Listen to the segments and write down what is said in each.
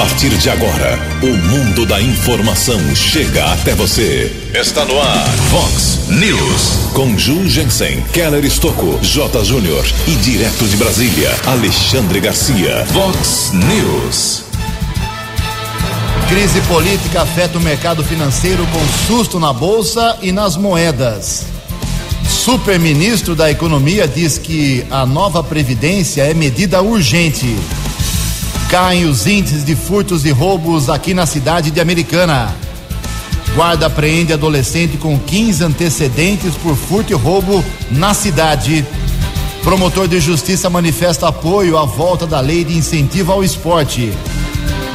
partir de agora, o mundo da informação chega até você. Está no ar, Fox News. Com Ju Jensen, Keller Estocco, J. Júnior e direto de Brasília, Alexandre Garcia. Fox News. Crise política afeta o mercado financeiro com susto na bolsa e nas moedas. Superministro da Economia diz que a nova previdência é medida urgente. Caem os índices de furtos e roubos aqui na cidade de Americana. Guarda apreende adolescente com 15 antecedentes por furto e roubo na cidade. Promotor de justiça manifesta apoio à volta da lei de incentivo ao esporte.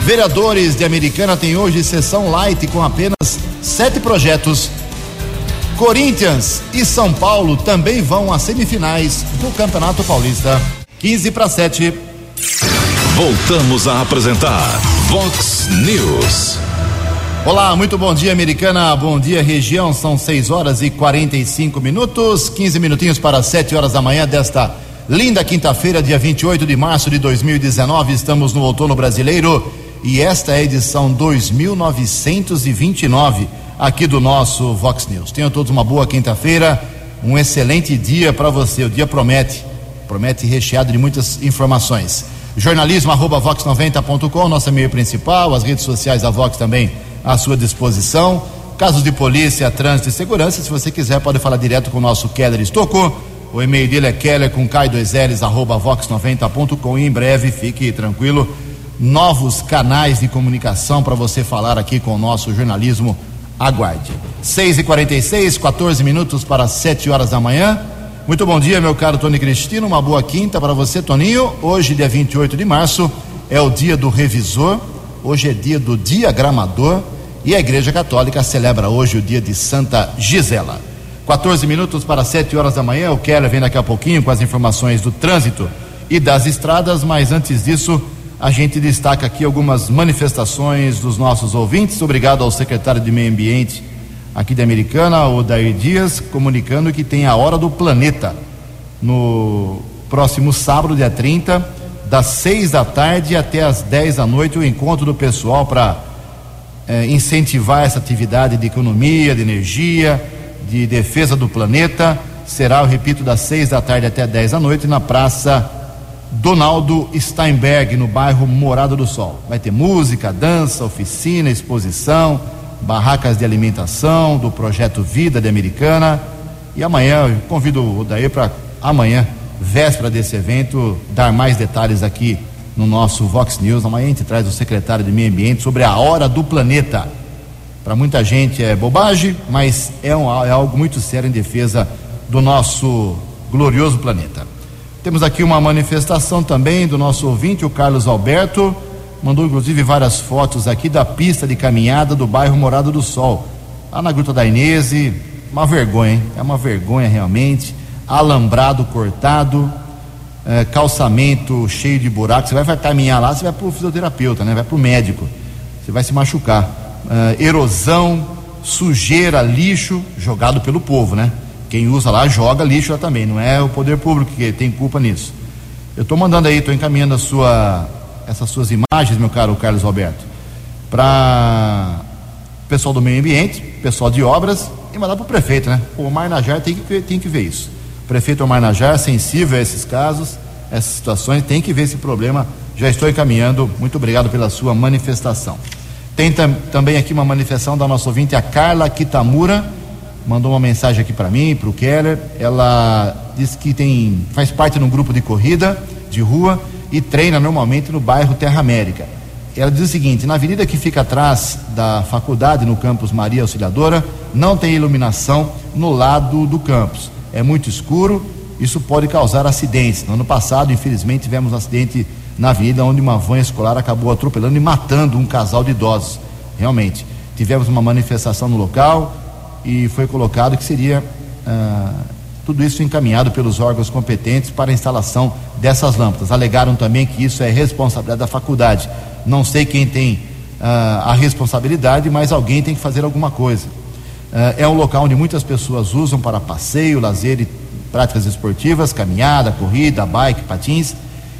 Vereadores de Americana têm hoje sessão light com apenas sete projetos. Corinthians e São Paulo também vão às semifinais do Campeonato Paulista. 15 para 7. Voltamos a apresentar Vox News. Olá, muito bom dia, Americana. Bom dia, região. São 6 horas e 45 minutos, 15 minutinhos para 7 horas da manhã desta linda quinta-feira, dia 28 de março de 2019. Estamos no outono brasileiro e esta é a edição 2929 aqui do nosso Vox News. Tenham todos uma boa quinta-feira, um excelente dia para você. O dia promete, promete recheado de muitas informações. Jornalismo arroba vox90.com, nosso e-mail principal, as redes sociais da Vox também à sua disposição. Casos de polícia, trânsito e segurança, se você quiser, pode falar direto com o nosso Keller Estocco. O e-mail dele é keller com K2Ls arroba vox90.com e em breve, fique tranquilo, novos canais de comunicação para você falar aqui com o nosso jornalismo Aguarde. 6 e 46 14 minutos para 7 horas da manhã. Muito bom dia, meu caro Tony Cristino. Uma boa quinta para você, Toninho. Hoje, dia 28 de março, é o dia do revisor. Hoje é dia do diagramador. E a Igreja Católica celebra hoje o dia de Santa Gisela. 14 minutos para 7 horas da manhã. O Keller vem daqui a pouquinho com as informações do trânsito e das estradas, mas antes disso a gente destaca aqui algumas manifestações dos nossos ouvintes. Obrigado ao secretário de Meio Ambiente aqui de Americana, o Dair Dias, comunicando que tem a Hora do Planeta no próximo sábado, dia 30, das 6 da tarde até as 10 da noite, o encontro do pessoal para eh, incentivar essa atividade de economia, de energia, de defesa do planeta. Será, eu repito, das 6 da tarde até 10 da noite na Praça Donaldo Steinberg, no bairro Morada do Sol. Vai ter música, dança, oficina, exposição, barracas de alimentação do projeto Vida de Americana. E amanhã, eu convido o Daí para amanhã, véspera desse evento, dar mais detalhes aqui no nosso Vox News. Amanhã a gente traz o secretário de Meio Ambiente sobre a hora do planeta. Para muita gente é bobagem, mas é, um, é algo muito sério em defesa do nosso glorioso planeta. Temos aqui uma manifestação também do nosso ouvinte, o Carlos Alberto. Mandou inclusive várias fotos aqui da pista de caminhada do bairro Morado do Sol. Lá na Gruta da Inese. Uma vergonha, hein? É uma vergonha realmente. Alambrado cortado, é, calçamento cheio de buracos. Você vai, vai caminhar lá, você vai para o fisioterapeuta, né? Vai para o médico. Você vai se machucar. É, erosão, sujeira, lixo jogado pelo povo, né? Quem usa lá joga lixo lá também, não é o poder público que tem culpa nisso. Eu estou mandando aí, estou encaminhando sua, essas suas imagens, meu caro Carlos Roberto, para pessoal do meio ambiente, pessoal de obras e mandar para o prefeito, né? O Omar Najar tem que, tem que ver isso. O prefeito Omar Najar, sensível a esses casos, essas situações, tem que ver esse problema. Já estou encaminhando. Muito obrigado pela sua manifestação. Tem tam, também aqui uma manifestação da nossa ouvinte, a Carla Kitamura mandou uma mensagem aqui para mim, para o Keller. Ela disse que tem, faz parte de um grupo de corrida de rua e treina normalmente no bairro Terra América. Ela diz o seguinte: na avenida que fica atrás da faculdade, no campus Maria Auxiliadora, não tem iluminação no lado do campus. É muito escuro, isso pode causar acidentes. No ano passado, infelizmente, tivemos um acidente na avenida onde uma van escolar acabou atropelando e matando um casal de idosos. Realmente. Tivemos uma manifestação no local, e foi colocado que seria ah, tudo isso encaminhado pelos órgãos competentes para a instalação dessas lâmpadas. Alegaram também que isso é responsabilidade da faculdade. Não sei quem tem ah, a responsabilidade, mas alguém tem que fazer alguma coisa. Ah, é um local onde muitas pessoas usam para passeio, lazer e práticas esportivas, caminhada, corrida, bike, patins.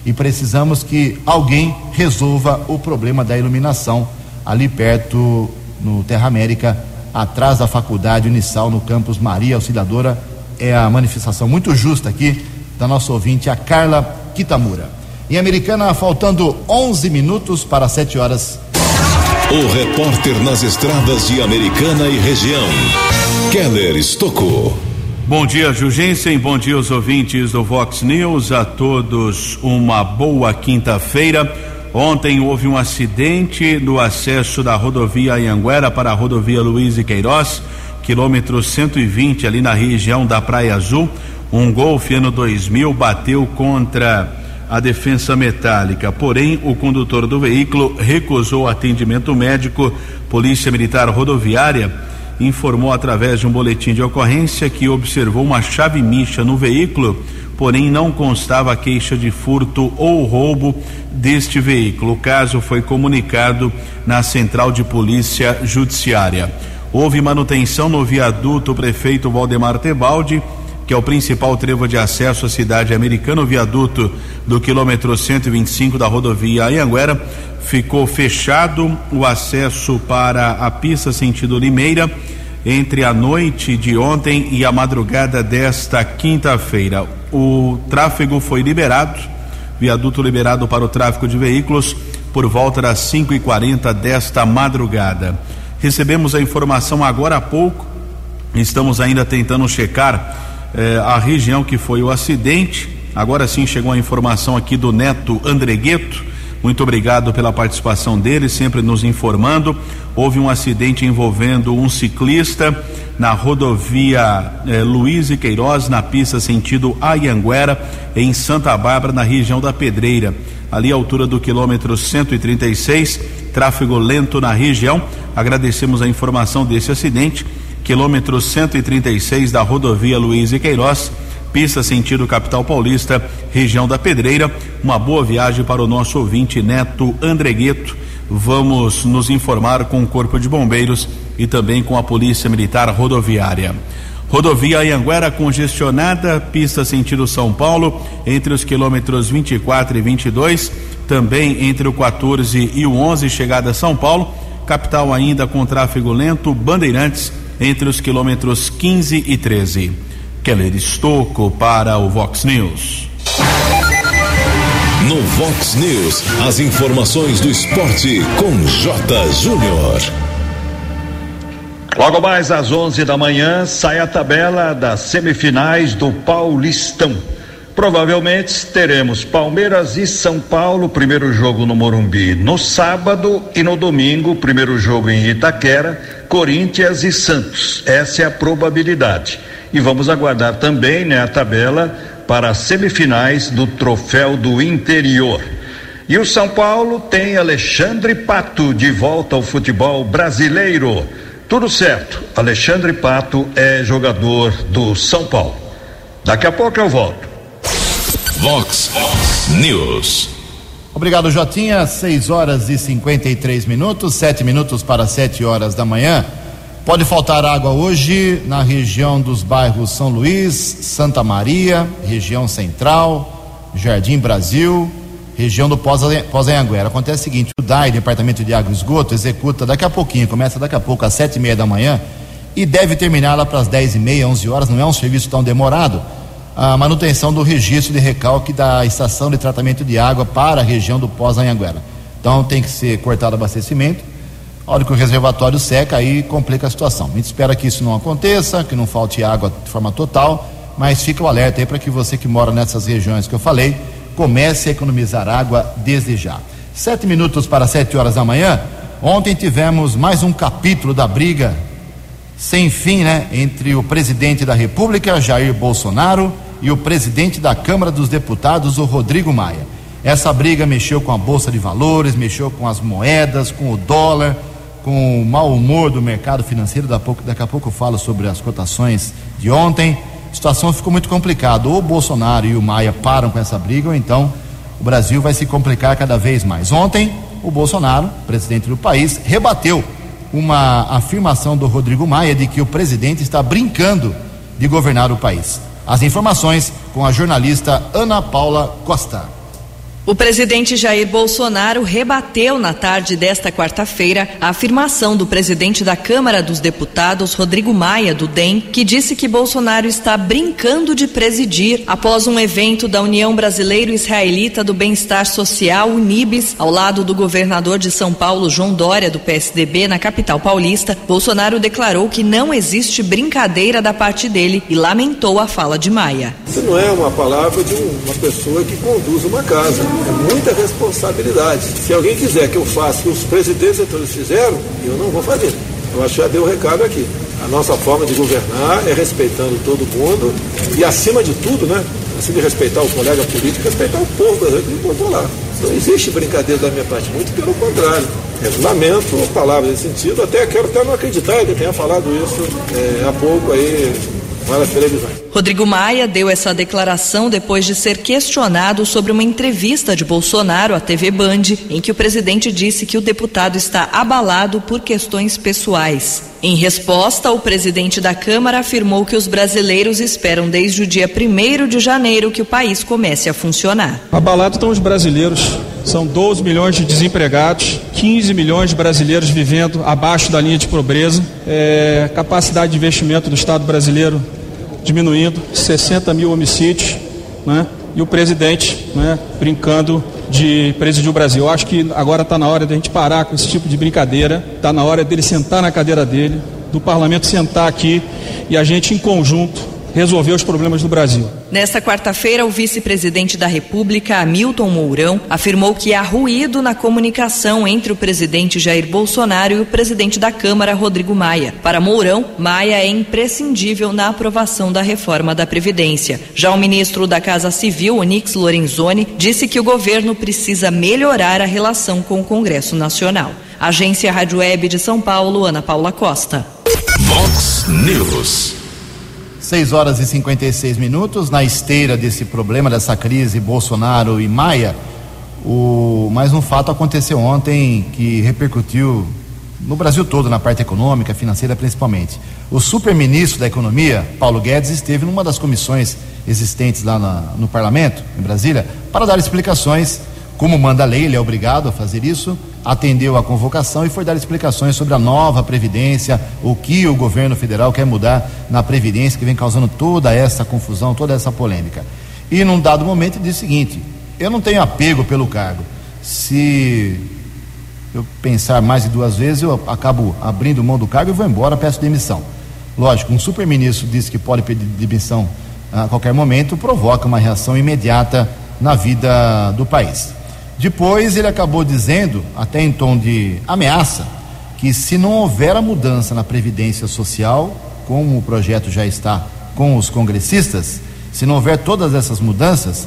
e precisamos que alguém resolva o problema da iluminação ali perto no Terra América, atrás da Faculdade Unisal, no campus Maria Auxiliadora. É a manifestação muito justa aqui da nossa ouvinte, a Carla Kitamura. Em Americana, faltando 11 minutos para 7 horas. O repórter nas estradas de Americana e região, Keller Estocou. Bom dia, Jugensen. Bom dia, os ouvintes do Vox News. A todos uma boa quinta-feira. Ontem houve um acidente no acesso da rodovia Anhanguera para a rodovia Luiz e Queiroz, quilômetro 120, ali na região da Praia Azul. Um Golf ano 2000 bateu contra a defensa metálica, porém o condutor do veículo recusou atendimento médico. Polícia Militar Rodoviária informou através de um boletim de ocorrência que observou uma chave micha no veículo, porém não constava queixa de furto ou roubo deste veículo. O caso foi comunicado na Central de Polícia Judiciária. Houve manutenção no viaduto prefeito Valdemar Tebaldi, que é o principal trevo de acesso à cidade americana, o viaduto do quilômetro 125 da rodovia Anhanguera ficou fechado o acesso para a pista sentido Limeira entre a noite de ontem e a madrugada desta quinta-feira. O tráfego foi liberado, viaduto liberado para o tráfego de veículos por volta das 5 e 40 desta madrugada. Recebemos a informação agora há pouco, estamos ainda tentando checar eh, a região que foi o acidente. Agora sim chegou a informação aqui do Neto Andregueto muito obrigado pela participação dele, sempre nos informando. Houve um acidente envolvendo um ciclista na rodovia eh, Luiz e Queiroz, na pista sentido Ayanguera, em Santa Bárbara, na região da Pedreira. Ali à altura do quilômetro 136, tráfego lento na região. Agradecemos a informação desse acidente. Quilômetro 136 da rodovia Luiz e Queiroz pista sentido capital paulista, região da Pedreira. Uma boa viagem para o nosso ouvinte Neto Andregueto. Vamos nos informar com o Corpo de Bombeiros e também com a Polícia Militar Rodoviária. Rodovia Anhanguera congestionada, pista sentido São Paulo, entre os quilômetros 24 e 22, também entre o 14 e o 11, chegada a São Paulo, capital ainda com tráfego lento, Bandeirantes, entre os quilômetros 15 e 13. Keller Estocco para o Vox News. No Vox News, as informações do esporte com J. Júnior. Logo mais às 11 da manhã sai a tabela das semifinais do Paulistão. Provavelmente teremos Palmeiras e São Paulo, primeiro jogo no Morumbi no sábado e no domingo, primeiro jogo em Itaquera, Corinthians e Santos. Essa é a probabilidade. E vamos aguardar também né, a tabela para as semifinais do Troféu do Interior. E o São Paulo tem Alexandre Pato de volta ao futebol brasileiro. Tudo certo, Alexandre Pato é jogador do São Paulo. Daqui a pouco eu volto. Vox News. Obrigado, Jotinha. 6 horas e 53 minutos, 7 minutos para 7 horas da manhã. Pode faltar água hoje na região dos bairros São Luís, Santa Maria, região central, Jardim Brasil, região do Pós-Anhanguera. Acontece o seguinte: o DAI, Departamento de Água Esgoto, executa daqui a pouquinho, começa daqui a pouco às sete e meia da manhã e deve terminar lá para as dez e meia, onze horas. Não é um serviço tão demorado. A manutenção do registro de recalque da estação de tratamento de água para a região do Pós-Anhanguera. Então tem que ser cortado abastecimento a hora que o reservatório seca, aí complica a situação. A gente espera que isso não aconteça, que não falte água de forma total, mas fica o alerta aí para que você que mora nessas regiões que eu falei, comece a economizar água desde já. Sete minutos para sete horas da manhã. Ontem tivemos mais um capítulo da briga sem fim, né, entre o presidente da República, Jair Bolsonaro, e o presidente da Câmara dos Deputados, o Rodrigo Maia. Essa briga mexeu com a bolsa de valores, mexeu com as moedas, com o dólar com o mau humor do mercado financeiro. Daqui a, pouco, daqui a pouco eu falo sobre as cotações de ontem. A situação ficou muito complicada. Ou o Bolsonaro e o Maia param com essa briga, ou então o Brasil vai se complicar cada vez mais. Ontem, o Bolsonaro, presidente do país, rebateu uma afirmação do Rodrigo Maia de que o presidente está brincando de governar o país. As informações com a jornalista Ana Paula Costa. O presidente Jair Bolsonaro rebateu na tarde desta quarta-feira a afirmação do presidente da Câmara dos Deputados, Rodrigo Maia, do DEM, que disse que Bolsonaro está brincando de presidir após um evento da União Brasileiro-Israelita do Bem-Estar Social, Unibis, ao lado do governador de São Paulo, João Dória, do PSDB, na capital paulista. Bolsonaro declarou que não existe brincadeira da parte dele e lamentou a fala de Maia. Isso não é uma palavra de uma pessoa que conduz uma casa. É muita responsabilidade. Se alguém quiser que eu faça o que os presidentes todos fizeram, eu não vou fazer. Eu acho que já deu o recado aqui. A nossa forma de governar é respeitando todo mundo e, acima de tudo, né? Assim de respeitar o colega político, respeitar o povo brasileiro que botou lá. Não existe brincadeira da minha parte, muito pelo contrário. Eu lamento palavras nesse sentido, até quero até não acreditar que tenha falado isso é, há pouco aí nas televisões. Rodrigo Maia deu essa declaração depois de ser questionado sobre uma entrevista de Bolsonaro à TV Band, em que o presidente disse que o deputado está abalado por questões pessoais. Em resposta, o presidente da Câmara afirmou que os brasileiros esperam desde o dia 1 de janeiro que o país comece a funcionar. Abalados estão os brasileiros. São 12 milhões de desempregados, 15 milhões de brasileiros vivendo abaixo da linha de pobreza, é, capacidade de investimento do Estado brasileiro diminuindo, 60 mil homicídios, né? e o presidente né, brincando de presidir o Brasil. Eu acho que agora está na hora de a gente parar com esse tipo de brincadeira, está na hora dele sentar na cadeira dele, do parlamento sentar aqui e a gente em conjunto resolver os problemas do Brasil. Nesta quarta-feira, o vice-presidente da República, Hamilton Mourão, afirmou que há ruído na comunicação entre o presidente Jair Bolsonaro e o presidente da Câmara, Rodrigo Maia. Para Mourão, Maia é imprescindível na aprovação da reforma da Previdência. Já o ministro da Casa Civil, Onix Lorenzoni, disse que o governo precisa melhorar a relação com o Congresso Nacional. Agência Rádio Web de São Paulo, Ana Paula Costa. Vox News. 6 horas e 56 minutos, na esteira desse problema, dessa crise Bolsonaro e Maia, o, mais um fato aconteceu ontem que repercutiu no Brasil todo, na parte econômica, financeira principalmente. O super-ministro da Economia, Paulo Guedes, esteve numa das comissões existentes lá na, no parlamento, em Brasília, para dar explicações como manda a lei, ele é obrigado a fazer isso, atendeu a convocação e foi dar explicações sobre a nova Previdência, o que o governo federal quer mudar na Previdência, que vem causando toda essa confusão, toda essa polêmica. E num dado momento disse o seguinte: eu não tenho apego pelo cargo. Se eu pensar mais de duas vezes, eu acabo abrindo mão do cargo e vou embora, peço demissão. Lógico, um super-ministro disse que pode pedir demissão a qualquer momento, provoca uma reação imediata na vida do país. Depois ele acabou dizendo, até em tom de ameaça, que se não houver a mudança na Previdência Social, como o projeto já está com os congressistas, se não houver todas essas mudanças,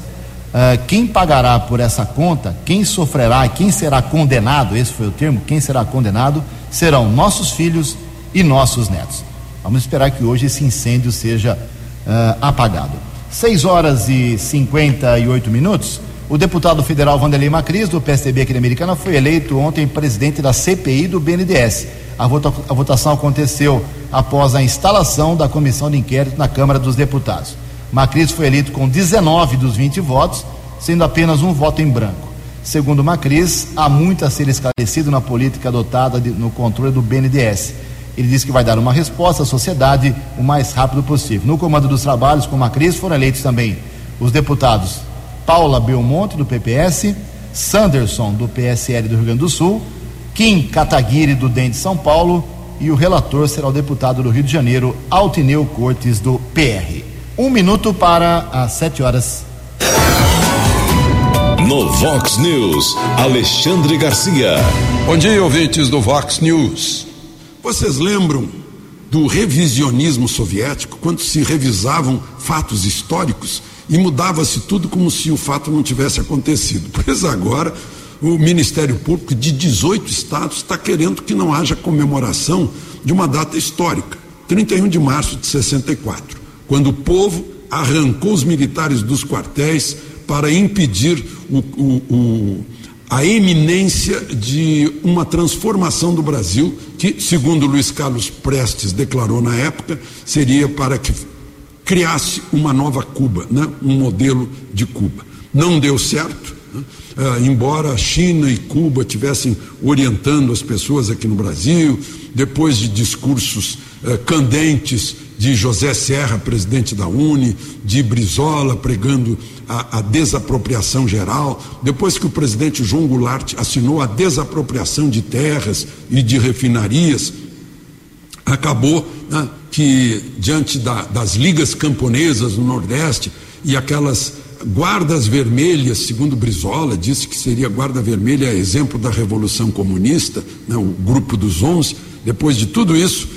uh, quem pagará por essa conta, quem sofrerá, quem será condenado, esse foi o termo, quem será condenado, serão nossos filhos e nossos netos. Vamos esperar que hoje esse incêndio seja uh, apagado. 6 horas e 58 minutos. O deputado federal Vanderlei Macris, do PSDB aqui da Americana, foi eleito ontem presidente da CPI do BNDES. A, vota a votação aconteceu após a instalação da comissão de inquérito na Câmara dos Deputados. Macris foi eleito com 19 dos 20 votos, sendo apenas um voto em branco. Segundo Macris, há muito a ser esclarecido na política adotada de, no controle do BNDES. Ele disse que vai dar uma resposta à sociedade o mais rápido possível. No comando dos trabalhos com Macris foram eleitos também os deputados Paula Belmonte, do PPS, Sanderson, do PSL do Rio Grande do Sul, Kim Kataguiri, do DEM de São Paulo, e o relator será o deputado do Rio de Janeiro, Altineu Cortes, do PR. Um minuto para as sete horas. No Vox News, Alexandre Garcia. Bom dia, ouvintes do Vox News. Vocês lembram do revisionismo soviético, quando se revisavam fatos históricos? E mudava-se tudo como se o fato não tivesse acontecido. Pois agora, o Ministério Público de 18 estados está querendo que não haja comemoração de uma data histórica, 31 de março de 64, quando o povo arrancou os militares dos quartéis para impedir o, o, o, a eminência de uma transformação do Brasil, que, segundo Luiz Carlos Prestes declarou na época, seria para que criasse uma nova Cuba, né? um modelo de Cuba. Não deu certo, Né? Ah, embora China e Cuba tivessem orientando as pessoas aqui no Brasil, depois de discursos eh, candentes de José Serra, presidente da Uni, de Brizola pregando a, a, desapropriação geral, depois que o presidente João Goulart assinou a desapropriação de terras e de refinarias, acabou né, que, diante da, das ligas camponesas no Nordeste e aquelas guardas vermelhas, segundo Brizola, disse que seria guarda vermelha exemplo da Revolução Comunista, né, o grupo dos onze, depois de tudo isso,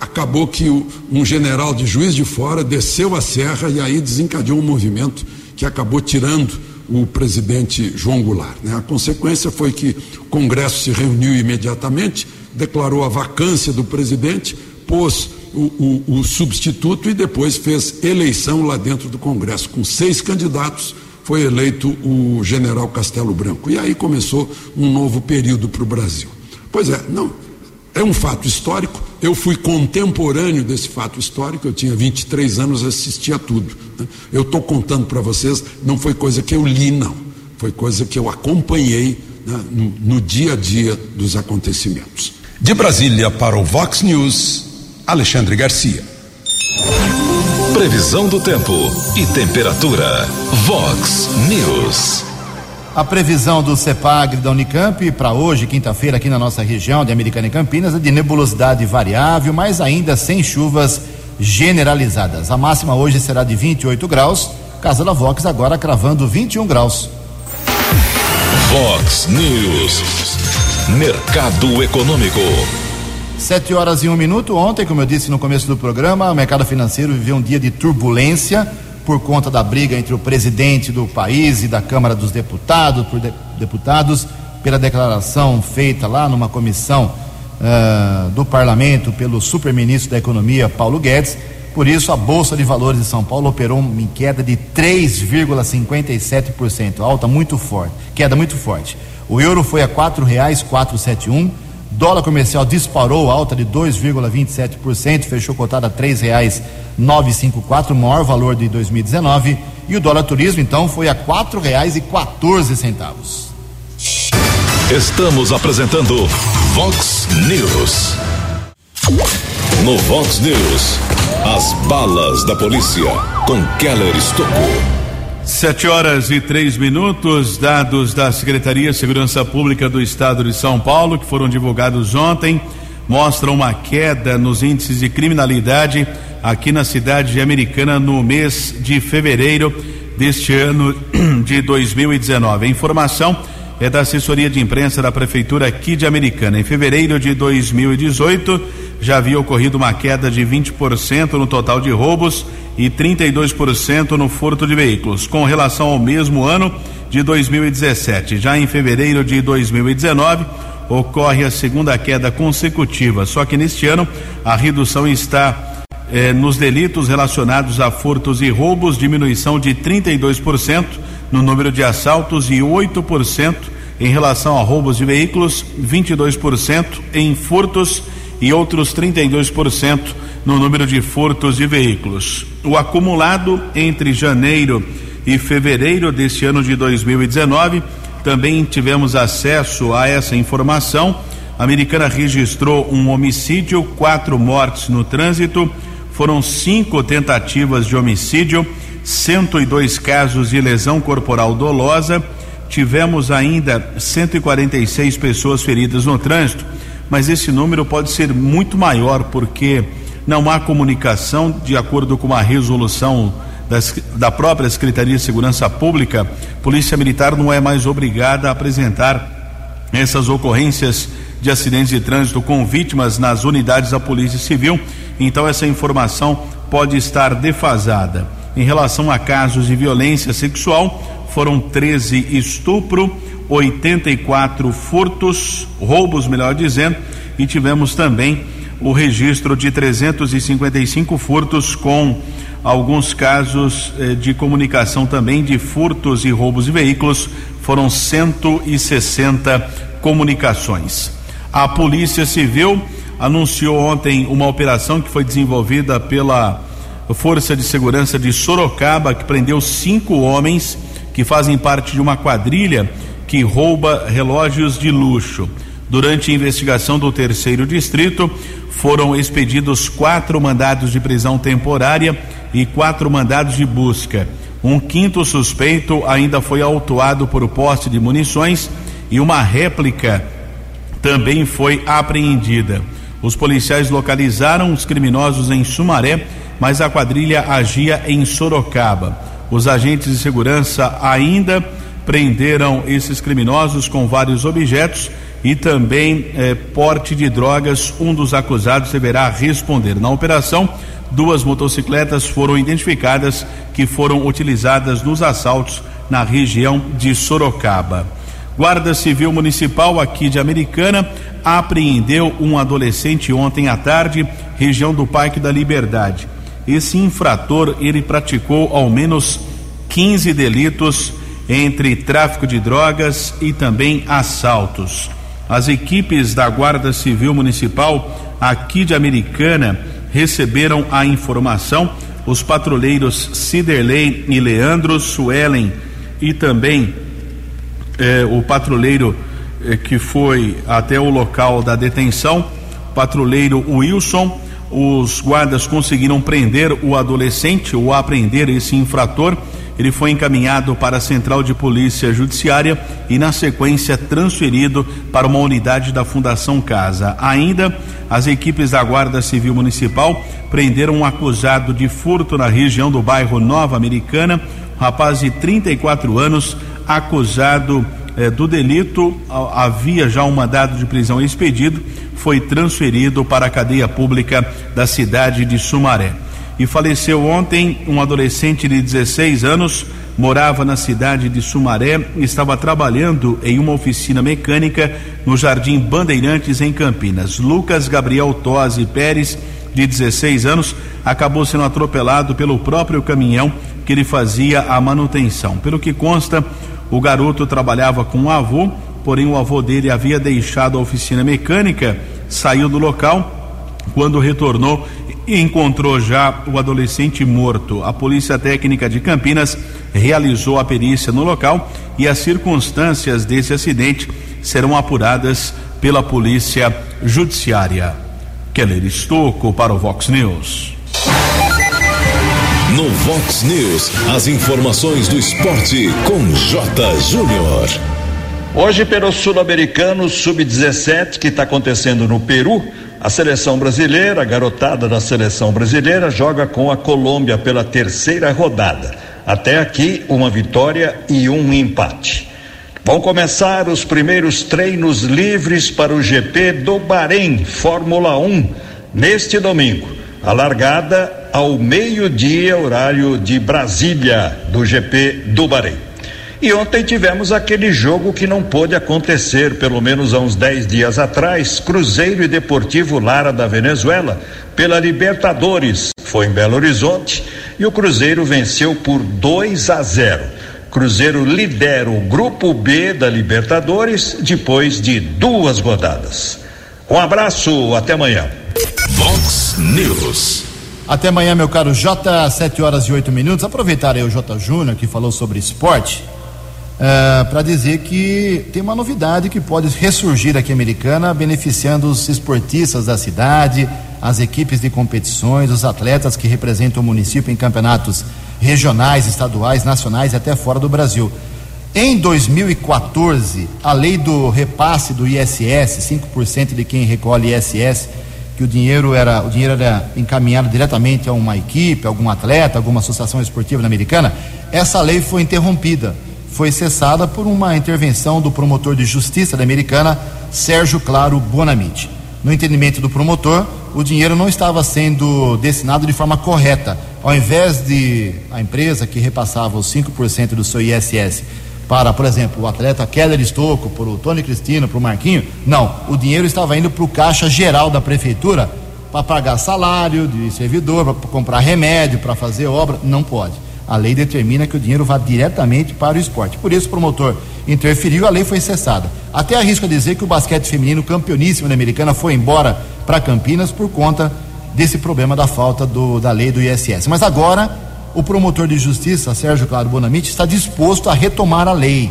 acabou que um general de Juiz de Fora desceu a serra e aí desencadeou um movimento que acabou tirando o presidente João Goulart. Né? A consequência foi que o Congresso se reuniu imediatamente, declarou a vacância do presidente, pôs o, o, o substituto e depois fez eleição lá dentro do Congresso. Com seis candidatos, foi eleito o general Castelo Branco. E aí começou um novo período para o Brasil. Pois é, não, é um fato histórico. Eu fui contemporâneo desse fato histórico, eu tinha 23 anos, assistia tudo. Né? Eu estou contando para vocês, não foi coisa que eu li, não. Foi coisa que eu acompanhei né, no, no dia a dia dos acontecimentos. De Brasília para o Vox News, Alexandre Garcia. Previsão do tempo e temperatura. Vox News. A previsão do CEPAGRE da Unicamp para hoje, quinta-feira, aqui na nossa região de Americana e Campinas, é de nebulosidade variável, mas ainda sem chuvas generalizadas. A máxima hoje será de 28 graus. Casa da Vox agora cravando 21 graus. Vox News. Mercado Econômico. Sete horas e um minuto. Ontem, como eu disse no começo do programa, o mercado financeiro viveu um dia de turbulência por conta da briga entre o presidente do país e da Câmara dos Deputados, por de, deputados, pela declaração feita lá numa comissão uh, do parlamento pelo superministro da Economia, Paulo Guedes. Por isso, a Bolsa de Valores de São Paulo operou em queda de 3,57%, alta muito forte, queda muito forte. O euro foi a R$ 4,471 Dólar comercial disparou, alta de 2,27%, fechou cotada a R$ 3,954, o maior valor de 2019. E o dólar turismo, então, foi a R$ 4,14. Estamos apresentando Vox News. No Vox News, as balas da polícia com Keller Estocou. Sete horas e três minutos, dados da Secretaria de Segurança Pública do Estado de São Paulo, que foram divulgados ontem, mostram uma queda nos índices de criminalidade aqui na cidade de Americana no mês de fevereiro deste ano de 2019. A informação é da assessoria de imprensa da Prefeitura aqui de Americana. Em fevereiro de 2018, já havia ocorrido uma queda de 20% no total de roubos e 32% no furto de veículos, com relação ao mesmo ano de 2017. Já em fevereiro de 2019, ocorre a segunda queda consecutiva, só que neste ano a redução está eh, nos delitos relacionados a furtos e roubos, diminuição de 32% no número de assaltos e 8% em relação a roubos de veículos, 22% em furtos e outros 32% no número de furtos de veículos. O acumulado entre janeiro e fevereiro deste ano de 2019, também tivemos acesso a essa informação. A americana registrou um homicídio, quatro mortes no trânsito, foram cinco tentativas de homicídio, 102 casos de lesão corporal dolosa. Tivemos ainda 146 pessoas feridas no trânsito, mas esse número pode ser muito maior porque não há comunicação, de acordo com uma resolução das, da própria Secretaria de Segurança Pública, Polícia Militar não é mais obrigada a apresentar essas ocorrências de acidentes de trânsito com vítimas nas unidades da Polícia Civil, então essa informação pode estar defasada. Em relação a casos de violência sexual, foram 13 estupro, 84 furtos, roubos, melhor dizendo, e tivemos também o registro de 355 furtos com alguns casos eh, de comunicação também de furtos e roubos de veículos, foram 160 comunicações. A Polícia Civil anunciou ontem uma operação que foi desenvolvida pela Força de Segurança de Sorocaba, que prendeu cinco homens que fazem parte de uma quadrilha que rouba relógios de luxo. Durante a investigação do terceiro distrito, foram expedidos quatro mandados de prisão temporária e quatro mandados de busca. Um quinto suspeito ainda foi autuado por posse de munições e uma réplica também foi apreendida. Os policiais localizaram os criminosos em Sumaré, mas a quadrilha agia em Sorocaba. Os agentes de segurança ainda prenderam esses criminosos com vários objetos e também eh, porte de drogas. Um dos acusados deverá responder. Na operação, duas motocicletas foram identificadas que foram utilizadas nos assaltos na região de Sorocaba. Guarda Civil Municipal aqui de Americana apreendeu um adolescente ontem à tarde, região do Parque da Liberdade. Esse infrator, ele praticou ao menos 15 delitos entre tráfico de drogas e também assaltos. As equipes da Guarda Civil Municipal aqui de Americana receberam a informação. Os patrulheiros Ciderley e Leandro Suelen e também eh, o patrulheiro eh, que foi até o local da detenção, patrulheiro Wilson. Os guardas conseguiram prender o adolescente ou apreender esse infrator ele foi encaminhado para a Central de Polícia Judiciária e, na sequência, transferido para uma unidade da Fundação Casa. Ainda, as equipes da Guarda Civil Municipal prenderam um acusado de furto na região do bairro Nova Americana, um rapaz de 34 anos, acusado eh, do delito. Havia já um mandado de prisão expedido, foi transferido para a cadeia pública da cidade de Sumaré e faleceu ontem um adolescente de 16 anos, morava na cidade de Sumaré estava trabalhando em uma oficina mecânica no Jardim Bandeirantes, em Campinas. Lucas Gabriel Tosi Pérez, de 16 anos, acabou sendo atropelado pelo próprio caminhão que ele fazia a manutenção. Pelo que consta, o garoto trabalhava com o avô, porém o avô dele havia deixado a oficina mecânica, saiu do local. Quando retornou, encontrou já o adolescente morto. A Polícia Técnica de Campinas realizou a perícia no local e as circunstâncias desse acidente serão apuradas pela Polícia Judiciária. Keller Estocco para o Vox News. No Vox News, as informações do esporte com J. Júnior. Hoje, pelo Sul-Americano Sub-17, que está acontecendo no Peru, a seleção brasileira, a garotada da seleção brasileira, joga com a Colômbia pela terceira rodada. Até aqui, uma vitória e um empate. Vão começar os primeiros treinos livres para o GP do Bahrein, Fórmula 1, neste domingo. A largada ao meio-dia, horário de Brasília, do GP do Bahrein. E ontem tivemos aquele jogo que não pôde acontecer, pelo menos há uns 10 dias atrás, Cruzeiro e Deportivo Lara da Venezuela, pela Libertadores. Foi em Belo Horizonte e o Cruzeiro venceu por 2 a 0. Cruzeiro lidera o grupo B da Libertadores depois de duas rodadas. Um abraço, até amanhã. Vox News. Até amanhã, meu caro J, 7 horas e 8 minutos. Aproveitar aí o J Júnior que falou sobre esporte uh, para dizer que tem uma novidade que pode ressurgir aqui americana, beneficiando os esportistas da cidade, as equipes de competições, os atletas que representam o município em campeonatos regionais, estaduais, nacionais e até fora do Brasil. Em 2014, a lei do repasse do ISS, 5% de quem recolhe ISS, que o dinheiro era o dinheiro era encaminhado diretamente a uma equipe, algum atleta, alguma associação esportiva americana, essa lei foi interrompida foi cessada por uma intervenção do promotor de justiça da Americana, Sérgio Claro Bonamite. No entendimento do promotor, o dinheiro não estava sendo destinado de forma correta. Ao invés de a empresa que repassava os 5% do seu ISS para, por exemplo, o atleta Keller Estocco, para o Tony Cristino, para o Marquinho, não. O dinheiro estava indo para o caixa geral da prefeitura para pagar salário de servidor, para comprar remédio, para fazer obra. Não pode. A lei determina que o dinheiro vá diretamente para o esporte. Por isso o promotor interferiu, a lei foi cessada. Até arrisco a dizer que o basquete feminino campeoníssimo da Americana foi embora para Campinas por conta desse problema da falta do, da lei do ISS. Mas agora o promotor de justiça, Sérgio Claro Bonamite, está disposto a retomar a lei.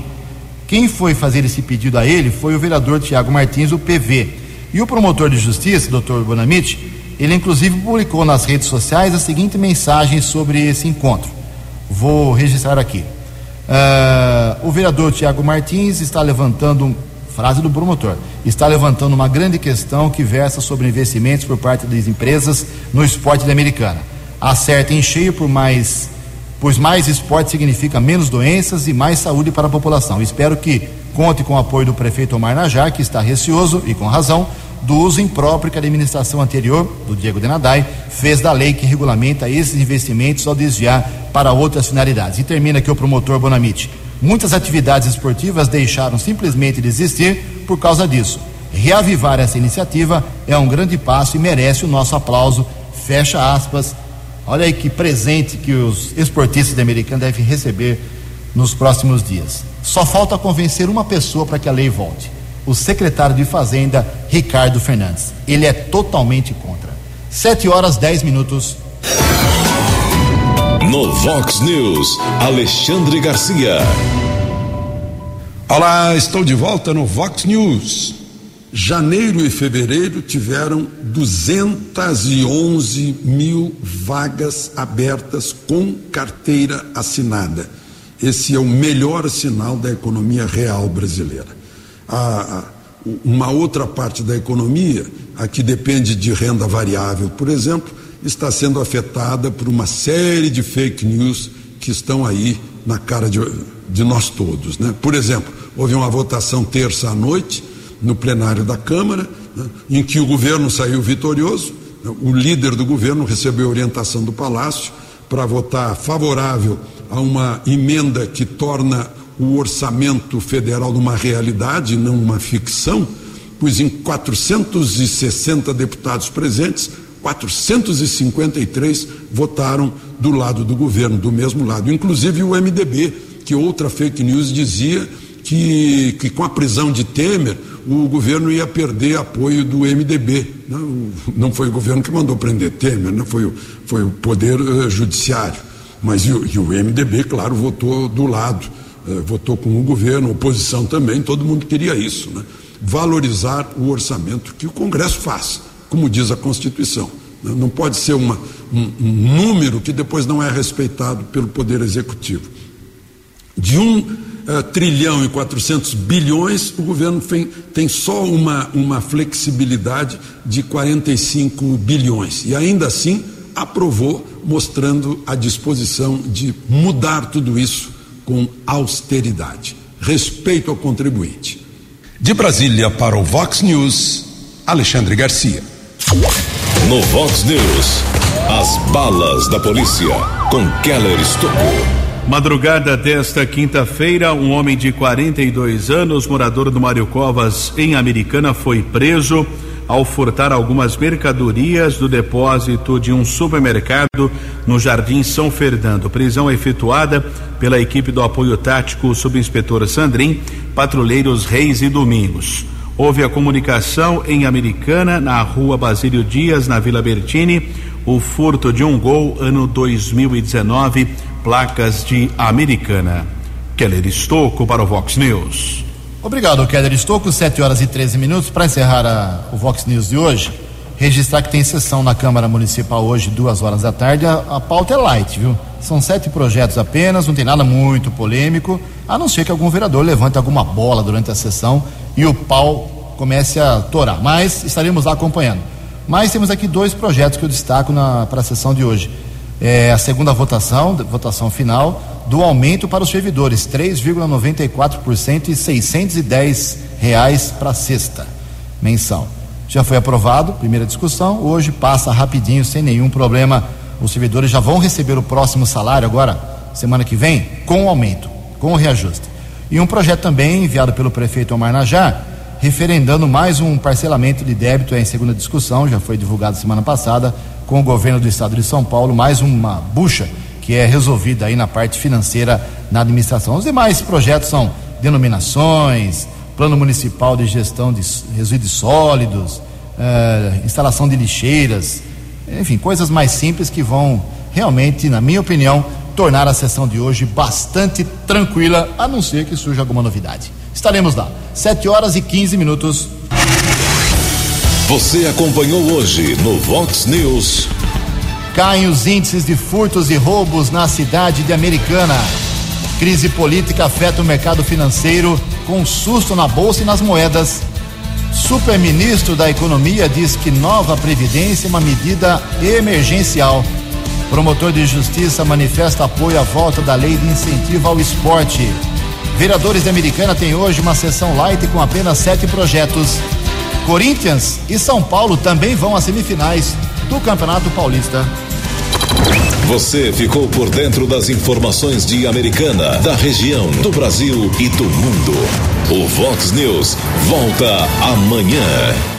Quem foi fazer esse pedido a ele foi o vereador Tiago Martins, o PV. E o promotor de justiça, doutor Bonamite, ele inclusive publicou nas redes sociais a seguinte mensagem sobre esse encontro. Vou registrar aqui. Uh, o vereador Tiago Martins está levantando, frase do promotor, está levantando uma grande questão que versa sobre investimentos por parte das empresas no esporte da americana. Acerta em cheio por mais, pois mais esporte significa menos doenças e mais saúde para a população. Espero que conte com o apoio do prefeito Omar Najar, que está receoso e com razão do uso impróprio que a administração anterior, do Diego Denadai, fez da lei que regulamenta esses investimentos ao desviar para outras finalidades. E termina aqui o promotor Bonamite. Muitas atividades esportivas deixaram simplesmente de existir por causa disso. Reavivar essa iniciativa é um grande passo e merece o nosso aplauso. Fecha aspas. Olha aí que presente que os esportistas americanos devem receber nos próximos dias. Só falta convencer uma pessoa para que a lei volte o secretário de Fazenda, Ricardo Fernandes. Ele é totalmente contra. Sete horas dez minutos. No Vox News, Alexandre Garcia. Olá, estou de volta no Vox News. Janeiro e fevereiro tiveram 211 mil vagas abertas com carteira assinada. Esse é o melhor sinal da economia real brasileira a, uma outra parte da economia, a que depende de renda variável, por exemplo, está sendo afetada por uma série de fake news que estão aí na cara de, de nós todos. Né? Por exemplo, houve uma votação terça à noite no plenário da Câmara, né, em que o governo saiu vitorioso, né, o líder do governo recebeu orientação do Palácio para votar favorável a uma emenda que torna o orçamento federal numa realidade, não uma ficção, pois em 460 deputados presentes, 453 votaram do lado do governo, do mesmo lado, inclusive o MDB, que outra fake news dizia que, que com a prisão de Temer o governo ia perder apoio do MDB. Não, não foi o governo que mandou prender Temer, não foi, o, foi o Poder uh, Judiciário. Mas e o, e o MDB, claro, votou do lado eh, votou com o governo, oposição também, todo mundo queria isso, né? valorizar o orçamento que o Congresso faz, como diz a Constituição. Né? Não pode ser uma, um, um, número que depois não é respeitado pelo Poder Executivo. De um uh, trilhão e 400 bilhões, o governo tem, tem só uma, uma flexibilidade de 45 bilhões. E ainda assim aprovou, mostrando a disposição de mudar tudo isso com austeridade. Respeito ao contribuinte. De Brasília para o Vox News, Alexandre Garcia. No Vox News, as balas da polícia com Keller Estocou. Madrugada desta quinta-feira, um homem de 42 anos, morador do Mário Covas, em Americana, foi preso ao furtar algumas mercadorias do depósito de um supermercado no Jardim São Fernando. Prisão efetuada pela equipe do apoio tático subinspetor Sandrin, patrulheiros Reis e Domingos. Houve a comunicação em Americana, na rua Basílio Dias, na Vila Bertini, o furto de um gol ano 2019, placas de Americana. Keller Estocco para o Vox News. Obrigado, Keller Estocco, 7 horas e 13 minutos. Para encerrar a, o Vox News de hoje, registrar que tem sessão na Câmara Municipal hoje, duas horas da tarde. A, a pauta é light, viu? São sete projetos apenas, não tem nada muito polêmico, a não ser que algum vereador levante alguma bola durante a sessão e o pau comece a torar. Mas estaremos lá acompanhando. Mas temos aqui dois projetos que eu destaco para a sessão de hoje. É a segunda votação, votação final, do aumento para os servidores, 3,94% e 610 reais para sexta mensal. Já foi aprovado, primeira discussão, hoje passa rapidinho, sem nenhum problema. Os servidores já vão receber o próximo salário agora, semana que vem, com o aumento, com o reajuste. E um projeto também enviado pelo prefeito Omar Najar, referendando mais um parcelamento de débito em segunda discussão, já foi divulgado semana passada, com o governo do estado de São Paulo, mais uma bucha que é resolvida aí na parte financeira na administração. Os demais projetos são denominações, plano municipal de gestão de resíduos sólidos, eh, instalação de lixeiras, enfim, coisas mais simples que vão realmente, na minha opinião, tornar a sessão de hoje bastante tranquila, a não ser que surja alguma novidade. Estaremos lá, 7 horas e 15 minutos. Você acompanhou hoje no Vox News. Caem os índices de furtos e roubos na cidade de Americana. Crise política afeta o mercado financeiro, com susto na bolsa e nas moedas. Superministro da Economia diz que nova previdência é uma medida emergencial. Promotor de Justiça manifesta apoio à volta da lei de incentivo ao esporte. Vereadores de Americana têm hoje uma sessão light com apenas sete projetos. Corinthians e São Paulo também vão às semifinais do Campeonato Paulista. Você ficou por dentro das informações de Americana, da região, do Brasil e do mundo. O Vox News volta amanhã.